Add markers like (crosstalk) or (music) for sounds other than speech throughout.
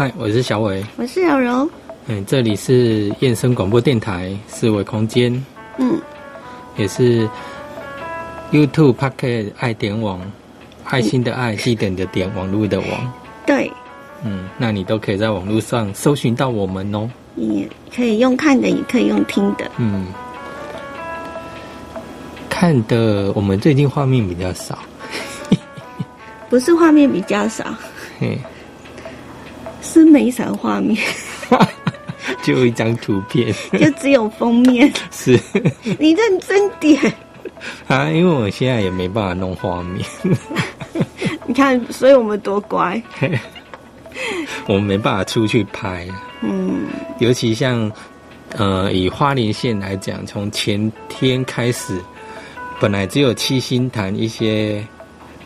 嗨，我是小伟，我是柔柔。嗯，这里是燕声广播电台四维空间，嗯，也是 YouTube Pocket 爱点网，爱心的爱，地点的点，网络的网。对，嗯，那你都可以在网络上搜寻到我们哦。你可以用看的，也可以用听的。嗯，看的我们最近画面比较少，(laughs) 不是画面比较少，嘿，是没啥画面，(laughs) 就一张图片，就只有封面。(laughs) 是你认真点，啊，因为我现在也没办法弄画面，(laughs) 你看，所以我们多乖。我们没办法出去拍啊。嗯，尤其像呃，以花莲县来讲，从前天开始，本来只有七星潭一些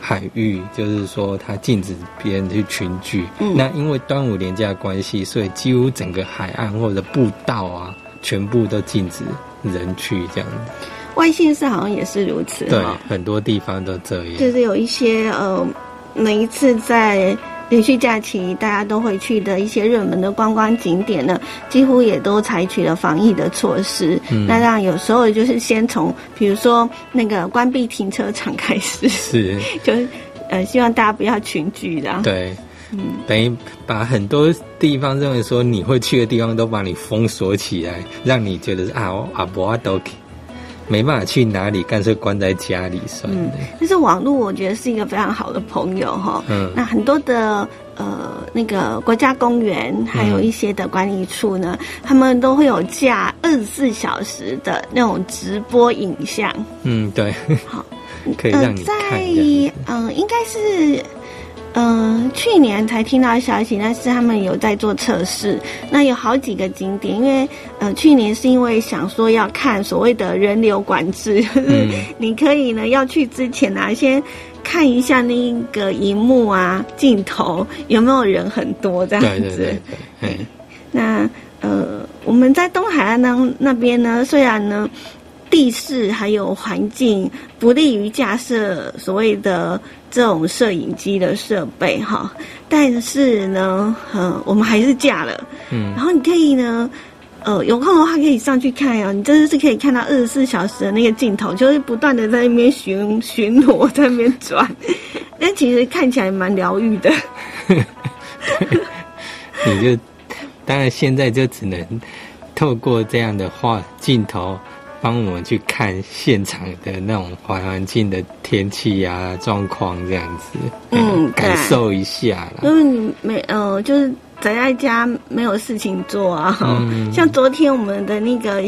海域，就是说它禁止别人去群聚。嗯那因为端午连假的关系，所以几乎整个海岸或者步道啊，全部都禁止人去这样子。外县市好像也是如此对，，很多地方都这样。就是有一些呃，每一次在。连续假期，大家都会去的一些热门的观光景点呢，几乎也都采取了防疫的措施。嗯那让有时候就是先从，比如说那个关闭停车场开始，是，(laughs) 就是呃，希望大家不要群聚的。对。嗯，等于把很多地方认为说你会去的地方都把你封锁起来，让你觉得啊我啊不啊都没办法去哪里，干脆关在家里算了。但是网络我觉得是一个非常好的朋友哈。嗯那很多的呃那个国家公园，还有一些的管理处呢，他们都会有架二十四小时的那种直播影像。嗯，对，好，(laughs) 可以让你看。嗯、呃，应该是。嗯、去年才听到消息，但是他们有在做测试。那有好几个景点，因为呃，去年是因为想说要看所谓的人流管制，就是嗯 (laughs) 你可以呢要去之前啊，先看一下那个荧幕啊镜头有没有人很多这样子。对对对对，哎，那呃，我们在东海岸那那边呢，虽然呢地势还有环境不利于架设所谓的这种摄影机的设备哈，但是呢，呃，我们还是架了。嗯然后你可以呢。呃，有空的话可以上去看啊，你真的是可以看到二十四小时的那个镜头，就是不断的在那边巡巡逻，在那边转，那其实看起来蛮疗愈的。(laughs) 你就当然现在就只能透过这样的画镜头，帮我们去看现场的那种环环境的天气啊状况这样子，嗯感受一下啦。因为你没呃，就是宅在家没有事情做啊。嗯像昨天我们的那个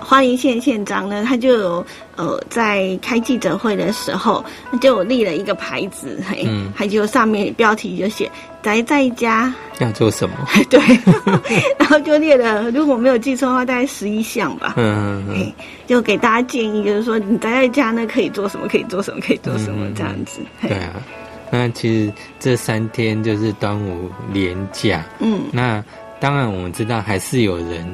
花莲县县长呢，他就有呃在开记者会的时候，就有立了一个牌子，嘿，嗯。还就上面标题就写“宅在家。(laughs) 要做什么？”，(laughs) 对，(laughs) 然后就列了，如果没有记错的话，大概十一项吧。嗯嗯嗯，就给大家建议，就是说你宅在家呢，可以做什么，可以做什么，可以做什么嗯。这样子。嘿。对啊，那其实这三天就是端午连假，嗯，那当然我们知道还是有人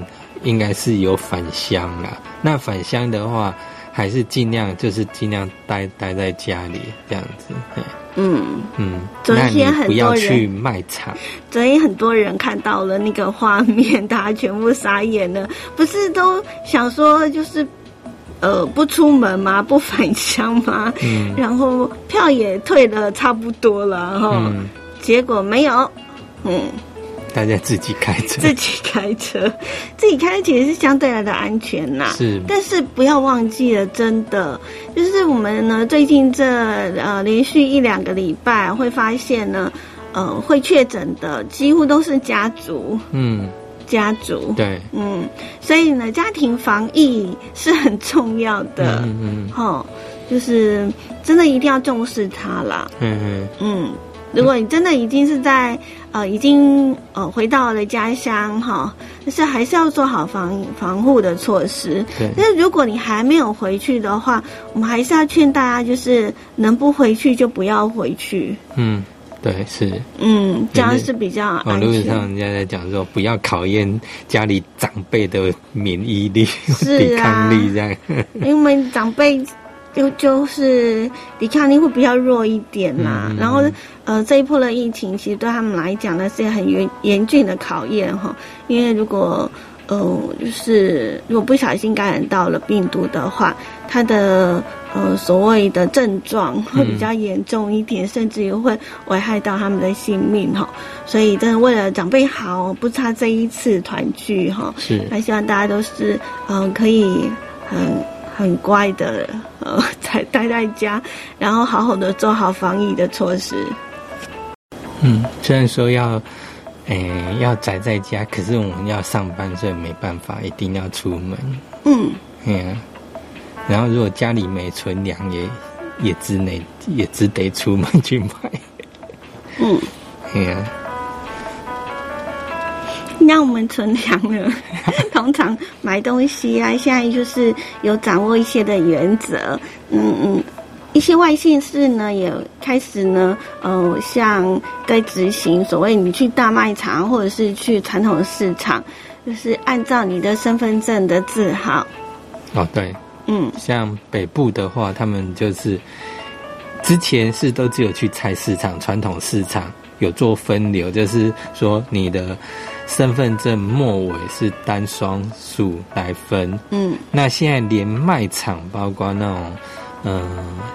应该是有返乡啦。那返乡的话，还是尽量就是尽量待待在家里这样子。嘿嗯，嗯，昨天很不要多人去卖场。昨天很多人看到了那个画面，大家全部傻眼了。不是都想说就是，呃，不出门吗？不返乡吗？嗯然后票也退了差不多了哈，嗯，结果没有。嗯，大家自己开车。自己开车，(laughs) 自己开其实是相对来的安全呐。是，但是不要忘记了，真的就是我们呢，最近这呃连续一两个礼拜会发现呢，呃，会确诊的几乎都是家族，嗯，家族，对，嗯，所以呢，家庭防疫是很重要的，嗯嗯哈、就是真的一定要重视它啦，嗯嗯嗯。如果你真的已经是在呃已经呃回到了家乡哈，但是还是要做好防防护的措施。对，但是如果你还没有回去的话，我们还是要劝大家，就是能不回去就不要回去。嗯，对，是。嗯，这样是比较网安全。络上人家在讲说，不要考验家里长辈的免疫力、(laughs) 抵抗力这样。因为长辈就就是抵抗力会比较弱一点啦。嗯嗯嗯然后呃，这一波的疫情其实对他们来讲呢是很严严峻的考验哈，因为如果呃就是如果不小心感染到了病毒的话，它的呃所谓的症状会比较严重一点，甚至于会危害到他们的性命哈。所以真的为了长辈好，不差这一次团聚哈。是那希望大家都是嗯、呃可以很很乖的呃才待在家，然后好好的做好防疫的措施。嗯，虽然说要，诶、要宅在家，可是我们要上班，所以没办法，一定要出门。嗯，嗯，然后如果家里没存粮，也也只能也只得出门去买。嗯，嗯，那我们存粮了，(laughs) 通常买东西啊，现在就是有掌握一些的原则，嗯嗯。一些外县市呢，也开始呢，呃，像在执行所谓你去大卖场或者是去传统市场，就是按照你的身份证的字号，哦对，嗯。像北部的话，他们就是之前是都只有去菜市场、传统市场有做分流，就是说你的身份证末尾是单双数来分。嗯那现在连卖场，包括那种嗯、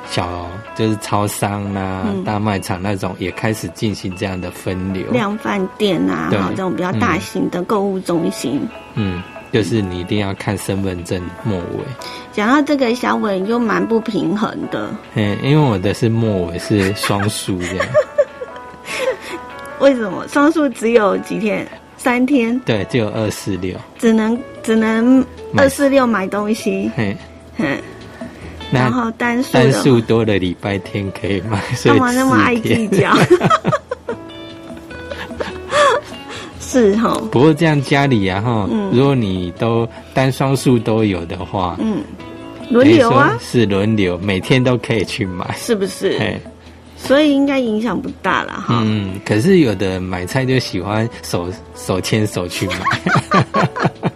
小就是超商啦、嗯大卖场那种，也开始进行这样的分流。量贩店啊，这种比较大型的购物中心。嗯，就是你一定要看身份证末尾。讲到这个，小伟就蛮不平衡的。嗯，因为我的是末尾是双数这样。(laughs) 为什么双数只有几天？三天，对，只有二四六。只能只能二四六买东西。嘿，嗯，然那后单数单数多的礼拜天可以买，干嘛那么爱四计。较？(laughs) 是哈，不过这样家里啊哈，嗯如果你都单双数都有的话，嗯，轮流啊是轮流，每天都可以去买。是不是？嘿，所以应该影响不大了哈。嗯，可是有的买菜就喜欢手手牵手去买，(laughs)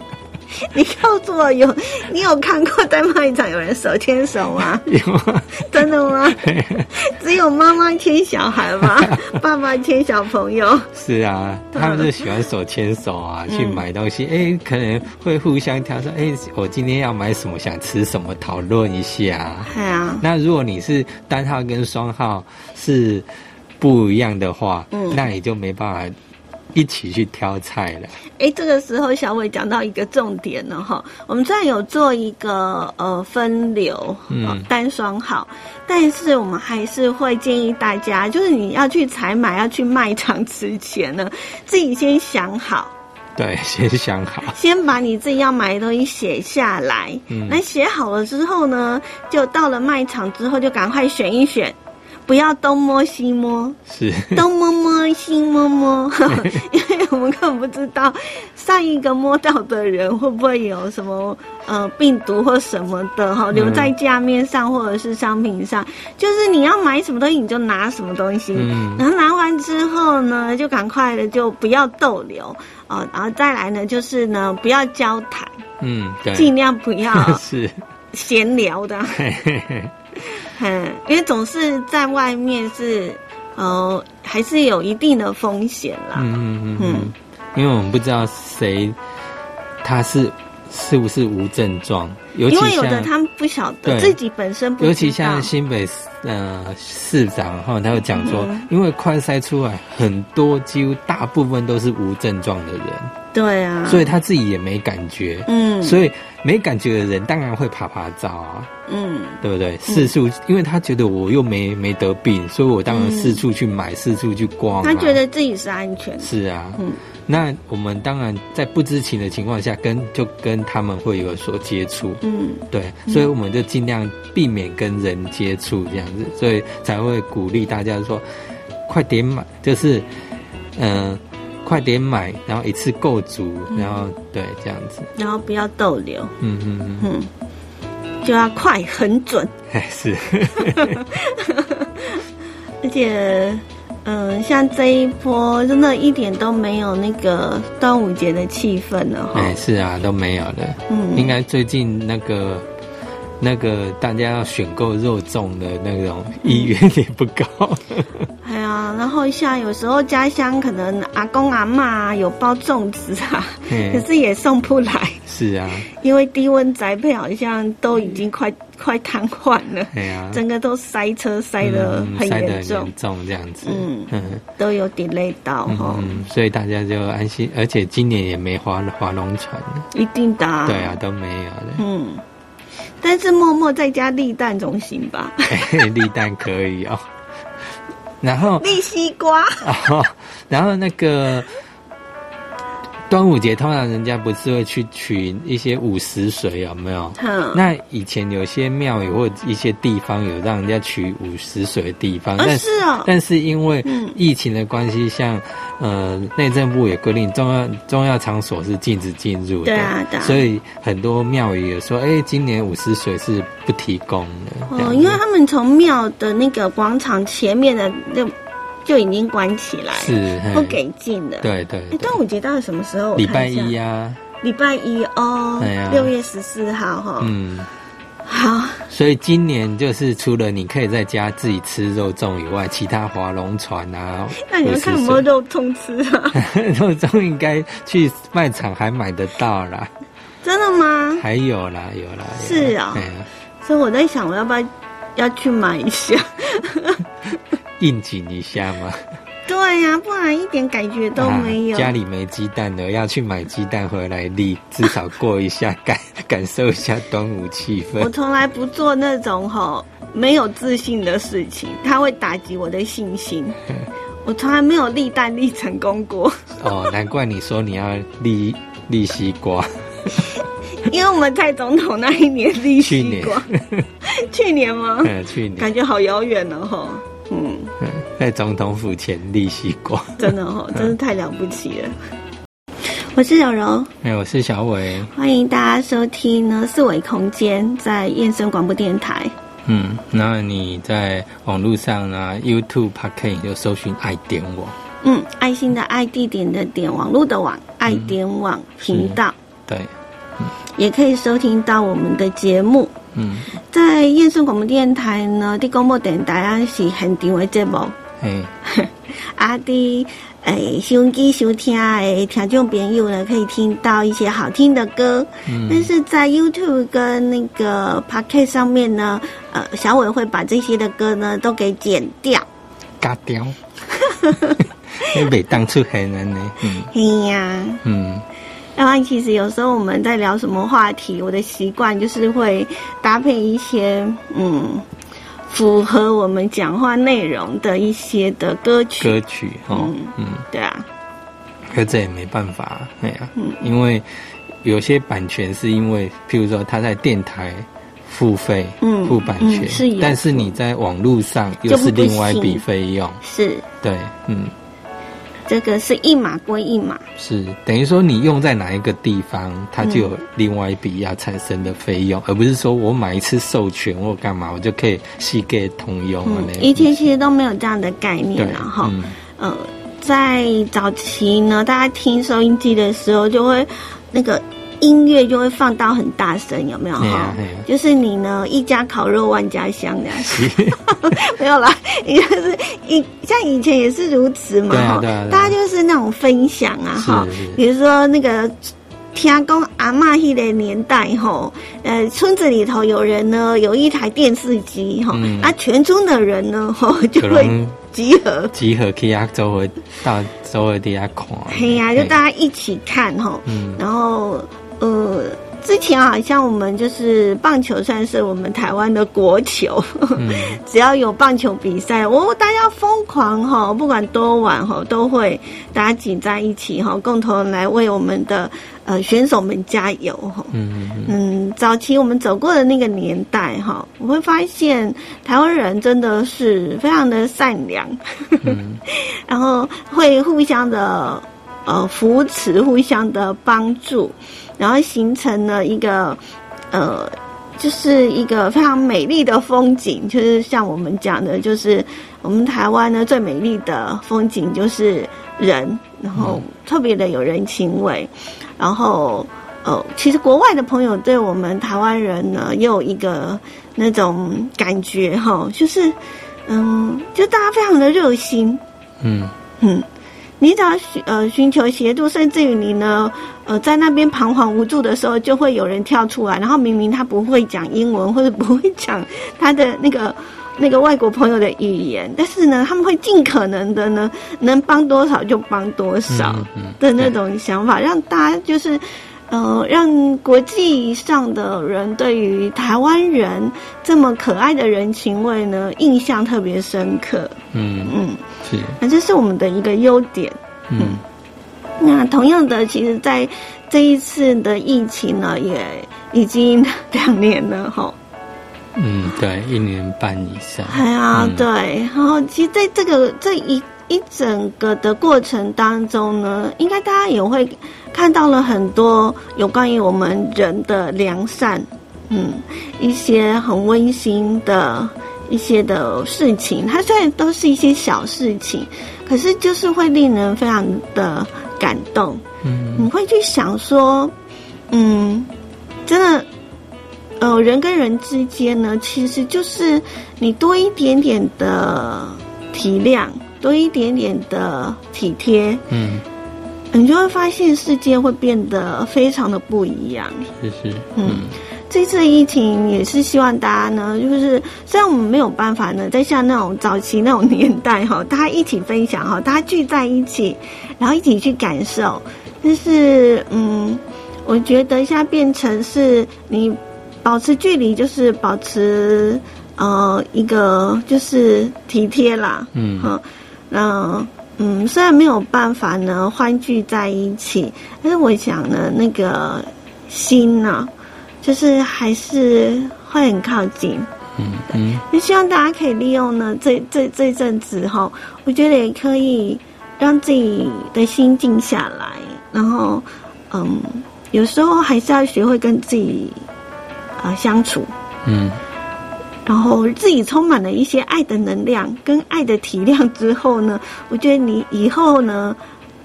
(laughs) 你告诉我有，你有看过在卖场有人手牵手吗？有 (laughs) 真的吗？(laughs) 只有妈妈牵小孩吗？爸爸牵小朋友？是啊，他们就喜欢手牵手啊，去买东西，哎、可能会互相挑说，哎、我今天要买什么，想吃什么，讨论一下。对啊，那如果你是单号跟双号是不一样的话，嗯那你就没办法一起去挑菜了。哎，这个时候小伟讲到一个重点了哈，我们虽然有做一个呃分流，嗯呃单双号，但是我们还是会建议大家，就是你要去采买、要去卖场之前呢，(laughs) 自己先想好，对，(laughs) 先想好。先把你自己要买的东西写下来。嗯那写好了之后呢，就到了卖场之后就赶快选一选，不要东摸西摸。是，东摸摸西摸摸，(laughs) 因为我们根本不知道上一个摸到的人会不会有什么呃病毒或什么的哈，留在架面上或者是商品上。就是你要买什么东西你就拿什么东西，嗯。然后拿完之后呢，就赶快的就不要逗留哦，然后再来呢就是呢不要交谈，嗯，对，尽量不要 (laughs) 是，闲聊的。(laughs) 嗯，因为总是在外面是，呃，还是有一定的风险啦。嗯嗯嗯因为我们不知道谁他是是不是无症状，尤其因为有的他们不晓得自己本身不尤其像新北市呃市长哈，他有讲说，嗯。因为快筛出来很多，几乎大部分都是无症状的人，对啊，所以他自己也没感觉，嗯，所以没感觉的人当然会爬爬照啊，嗯。对不对？四处，因为他觉得我又没没得病，所以我当然四处去买，四处去逛、啊。他觉得自己是安全的，是啊，嗯。那我们当然在不知情的情况下，跟就跟他们会有所接触，嗯。对，所以我们就尽量避免跟人接触这样子，所以才会鼓励大家说，快点买，就是，嗯、快点买，然后一次购足，然后对这样子，然后不要逗留，嗯嗯嗯，嗯，就要快很准，哎是，(laughs) 而且。嗯，像这一波真的一点都没有那个端午节的气氛了哈。哎是啊，都没有了。嗯，应该最近那个那个大家要选购肉粽的那种意愿也不高。哎 (laughs) 呀，然后像有时候家乡可能阿公阿妈有包粽子啊，(laughs) 可是也送不来。是啊，因为低温宅配好像都已经快快瘫痪了。对啊，整个都塞车塞的很严重，重这样子。嗯 (laughs) 嗯，都有 delay 到哈。嗯，所以大家就安心，而且今年也没划划龙船。一定的。对啊，都没有的。嗯。但是默默在家立蛋总行吧？(laughs) 立蛋可以哦。然后立西瓜。(laughs) 然后那个端午节通常人家不是会去取一些午时水有没有？那以前有些庙宇或一些地方有让人家取午时水的地方，但是但是因为疫情的关系，像。呃，内政部也规定，重要重要场所是禁止进入的，对啊，所以很多庙宇也说，哎，今年五十水是不提供的。哦，因为他们从庙的那个广场前面的就就已经关起来，是不给进的。对对。哎，端午节到底什么时候？礼拜一呀。礼拜一哦，六月十四号哈。嗯。好，所以今年就是除了你可以在家自己吃肉粽以外，其他划龙船啊，(laughs) 那你要看什么肉粽吃啊？(laughs) 肉粽应该去卖场还买得到啦。真的吗？还有啦，有啦。是啊，所以我在想，我要不要要去买一下，应景一下吗？对呀，不然一点感觉都没有。家里没鸡蛋了，要去买鸡蛋回来立，至少过一下感感受一下端午气氛。我从来不做那种吼没有自信的事情，它会打击我的信心。(laughs) 我从来没有立蛋立成功过。哦，难怪你说你要立立西瓜。(laughs) 因为我们蔡总统那一年立西瓜。去年 (laughs) 吗？嗯，去年。感觉好遥远了哈。嗯。(laughs) 在总统府前立西瓜，(laughs) 真的哦，真是太了不起了。我是小柔，哎，我是小伟，欢迎大家收听呢四维空间，在燕声广播电台。嗯，那你在网络上呢？YouTube、p a r k e 就搜寻爱点网。嗯，爱心的爱，地点的点，网络的网，爱点网频道。对，也可以收听到我们的节目。嗯，在燕声广播电台呢，的广播电台是很定位节目。嗯，(laughs) 阿弟，诶，收音机收听诶，听众朋友呢，可以听到一些好听的歌。嗯，但是在 YouTube 跟那个 Podcast 上面呢，呃，小伟会把这些的歌呢都给剪掉，嘎掉。(laughs) 因为当初很难呢。嗯，嘿呀，嗯，然其实有时候我们在聊什么话题，我的习惯就是会搭配一些，嗯。符合我们讲话内容的一些的歌曲，歌曲，嗯嗯，对啊，可这也没办法，哎呀，嗯，因为有些版权是因为，譬如说他在电台付费，嗯，付版权，是，但是你在网络上又是另外一笔费用，是，对，嗯。这个是一码归一码，是等于说你用在哪一个地方，它就有另外一笔要产生的费用，而不是说我买一次授权或干嘛，我就可以系给通用了。以前其实都没有这样的概念了哈。呃，在早期呢，大家听收音机的时候就会那个。音乐就会放到很大声，有没有？哈？就是你呢，一家烤肉万家香这样，(laughs) 没有啦，应该是以像以前也是如此嘛哈。大家就是那种分享啊哈，比如说那个天公阿妈那的年代哈，呃，村子里头有人呢有一台电视机哈，啊，全村的人呢哈就会集合。集合去啊周围到周围底下看，嘿呀，就大家一起看哈，然后。呃，之前好像我们就是棒球算是我们台湾的国球，(laughs) 只要有棒球比赛，哦，大家疯狂哈，不管多晚哈，都会大家挤在一起哈，共同来为我们的呃选手们加油哈。嗯嗯早期我们走过的那个年代哈，我会发现台湾人真的是非常的善良，(laughs) 然后会互相的呃扶持，互相的帮助。然后形成了一个，呃，就是一个非常美丽的风景。就是像我们讲的，就是我们台湾呢最美丽的风景就是人，然后特别的有人情味，然后哦，其实国外的朋友对我们台湾人呢，也有一个那种感觉哈，就是嗯，就大家非常的热心，嗯嗯，你只要寻呃寻求协助，甚至于你呢，呃，在那边彷徨无助的时候，就会有人跳出来，然后明明他不会讲英文或者不会讲他的那个那个外国朋友的语言，但是呢，他们会尽可能的呢，(laughs) 能帮多少就帮多少的那种想法，让大家就是。呃，让国际上的人对于台湾人这么可爱的人情味呢，印象特别深刻。嗯嗯，是那这是我们的一个优点。嗯那同样的，其实，在这一次的疫情呢，也已经两年了哈。嗯对，一年半以上。哎呀，嗯对，然后其实在这个这一一整个的过程当中呢，应该大家也会看到了很多有关于我们人的良善，嗯，一些很温馨的一些的事情。它虽然都是一些小事情，可是就是会令人非常的感动。嗯你会去想说，嗯，真的，呃，人跟人之间呢，其实就是你多一点点的体谅，多一点点的体贴，嗯你就会发现世界会变得非常的不一样。是是嗯嗯这次疫情也是希望大家呢，就是虽然我们没有办法呢，在像那种早期那种年代哈，(laughs) 大家一起分享哈，大家聚在一起，然后一起去感受，但是嗯，我觉得现在变成是你保持距离，就是保持呃一个就是体贴啦，嗯。好，那嗯，虽然没有办法呢欢聚在一起，但是我想呢，那个心呢、就是还是会很靠近。嗯嗯就希望大家可以利用呢这这这阵子哈，我觉得也可以让自己的心静下来，然后嗯，有时候还是要学会跟自己呃相处。嗯然后自己充满了一些爱的能量跟爱的体谅之后呢，我觉得你以后呢，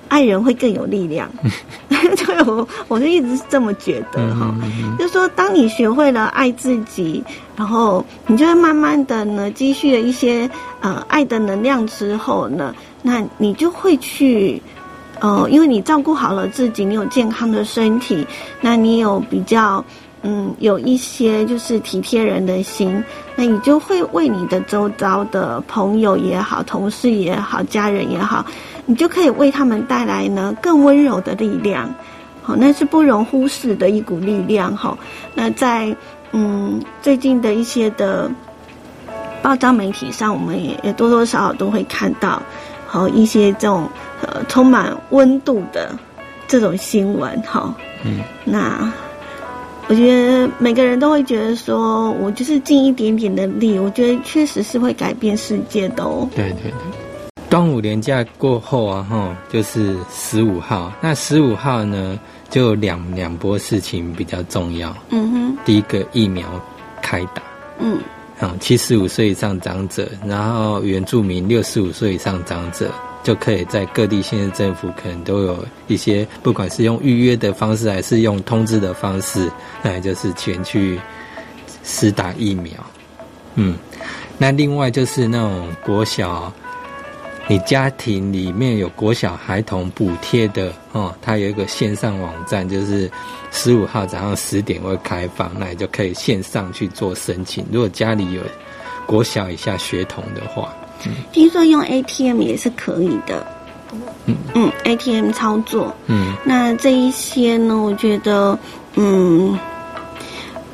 爱人会更有力量。(laughs) (laughs) 对我，我就一直是这么觉得哈。嗯就是说，当你学会了爱自己，然后你就会慢慢的呢积蓄了一些呃爱的能量之后呢，那你就会去。呃，因为你照顾好了自己，你有健康的身体，那你有比较嗯有一些就是体贴人的心，那你就会为你的周遭的朋友也好、同事也好、家人也好，你就可以为他们带来呢更温柔的力量。好，那是不容忽视的一股力量。哈，那在嗯最近的一些的报章媒体上，我们也也多多少少都会看到，好一些这种呃充满温度的这种新闻。哈，嗯那我觉得每个人都会觉得说，我就是尽一点点的力，我觉得确实是会改变世界的哦。对对对。端午连假过后啊，哈，就是十五号。那十五号呢，就有两两波事情比较重要。嗯哼，第一个疫苗开打，嗯啊，七十五岁以上长者，然后原住民六十五岁以上长者，就可以在各地县市政府可能都有一些，不管是用预约的方式，还是用通知的方式，那也就是前去施打疫苗。嗯，那另外就是那种国小，你家庭里面有国小孩童补贴的哦，它有一个线上网站，就是十五号早上十点会开放，那你就可以线上去做申请。如果家里有国小以下学童的话，听说用 ATM 也是可以的。嗯嗯，ATM 操作。嗯那这一些呢，我觉得，嗯，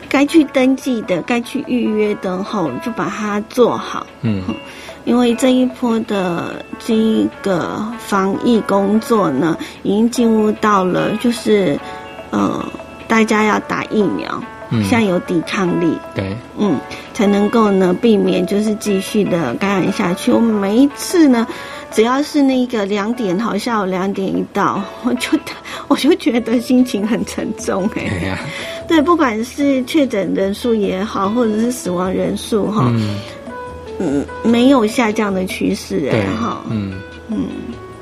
该去登记的、该去预约的吼，就把它做好。嗯因为这一波的这一个防疫工作呢，已经进入到了就是，呃，大家要打疫苗，嗯，现在有抵抗力，对，嗯，才能够呢避免就是继续的感染下去。我们每一次呢，只要是那个两点，好下午两点一到，(laughs) 我就我就觉得心情很沉重哎、哎呀，对，不管是确诊人数也好，或者是死亡人数哈，嗯，嗯，没有下降的趋势哎对哈，，嗯，嗯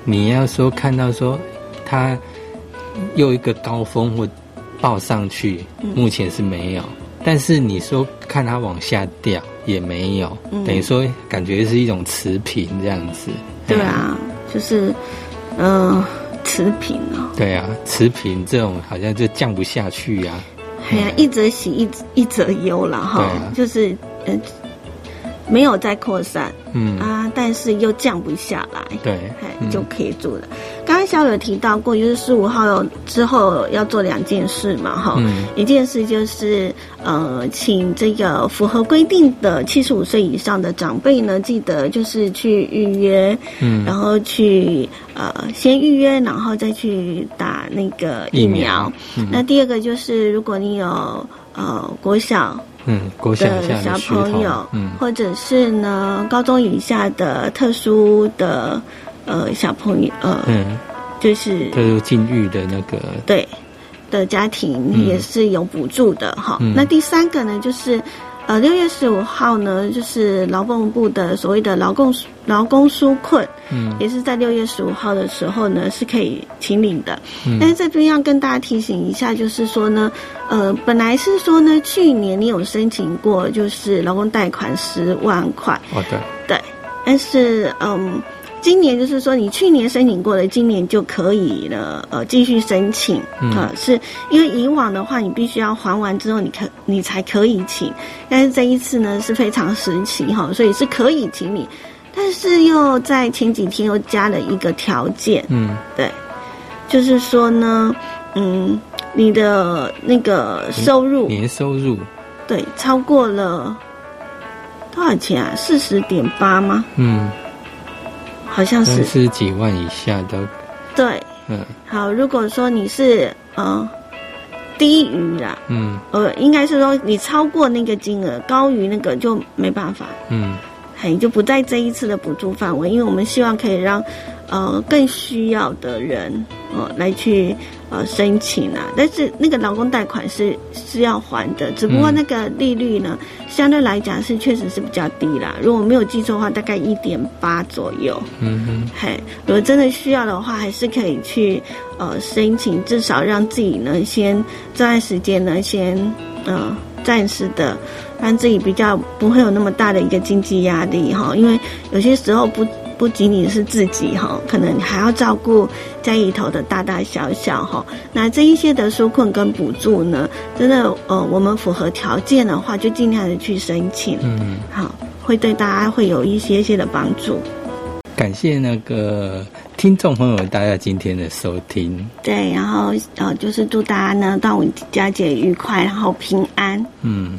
你要说看到说它又一个高峰或报上去，目前是没有。但是你说看它往下掉也没有，等于说感觉是一种持平这样子。对啊，就是嗯持平哦。对啊，持平这种好像就降不下去呀。哎呀，一则喜一一则忧了哈，就是嗯。没有再扩散，嗯啊，但是又降不下来，对，哎，就可以做了。刚刚小柳提到过，就是十五号之后要做两件事嘛，哈，一件事就是呃，请这个符合规定的七十五岁以上的长辈呢，记得就是去预约，嗯，然后去呃先预约，然后再去打那个疫苗。那第二个就是，如果你有呃国小。嗯，国小的小朋友，嗯，或者是呢，高中以下的特殊的呃小朋友，呃，嗯，就是特殊境遇的那个对的家庭也是有补助的哈。那第三个呢，就是。呃，六月十五号呢，就是劳动部的所谓的劳工劳工纾困，嗯，也是在六月十五号的时候呢，是可以请领的。嗯，但是这边要跟大家提醒一下，就是说呢，呃，本来是说呢，去年你有申请过，就是劳工贷款十万块。哦，对。对，但是嗯。今年就是说，你去年申请过的，今年就可以了，呃，继续申请啊，是因为以往的话，你必须要还完之后，你可你才可以请，但是这一次呢是非常时期哈，所以是可以请你，但是又在前几天又加了一个条件，嗯，对，就是说呢，嗯，你的那个收入年收入对超过了多少钱啊？四十点八吗？嗯。好像是十几万以下的，对，嗯，好，如果说你是呃低于啦，嗯，呃，应该是说你超过那个金额，高于那个就没办法，嗯，嘿，就不在这一次的补助范围，因为我们希望可以让呃更需要的人呃来去。呃，申请啊，但是那个劳工贷款是是要还的，只不过那个利率呢，相对来讲是确实是比较低啦。如果没有记错的话，大概一点八左右。嗯哼，嘿，如果真的需要的话，还是可以去呃申请，至少让自己呢先这段时间呢先呃暂时的让自己比较不会有那么大的一个经济压力哈，因为有些时候不。不仅仅是自己哈，可能还要照顾家里头的大大小小哈。那这一些的纾困跟补助呢，真的呃，我们符合条件的话，就尽量的去申请。嗯，好，会对大家会有一些些的帮助。感谢那个听众朋友大家今天的收听。对，然后呃，就是祝大家呢端午佳节愉快，然后平安。嗯。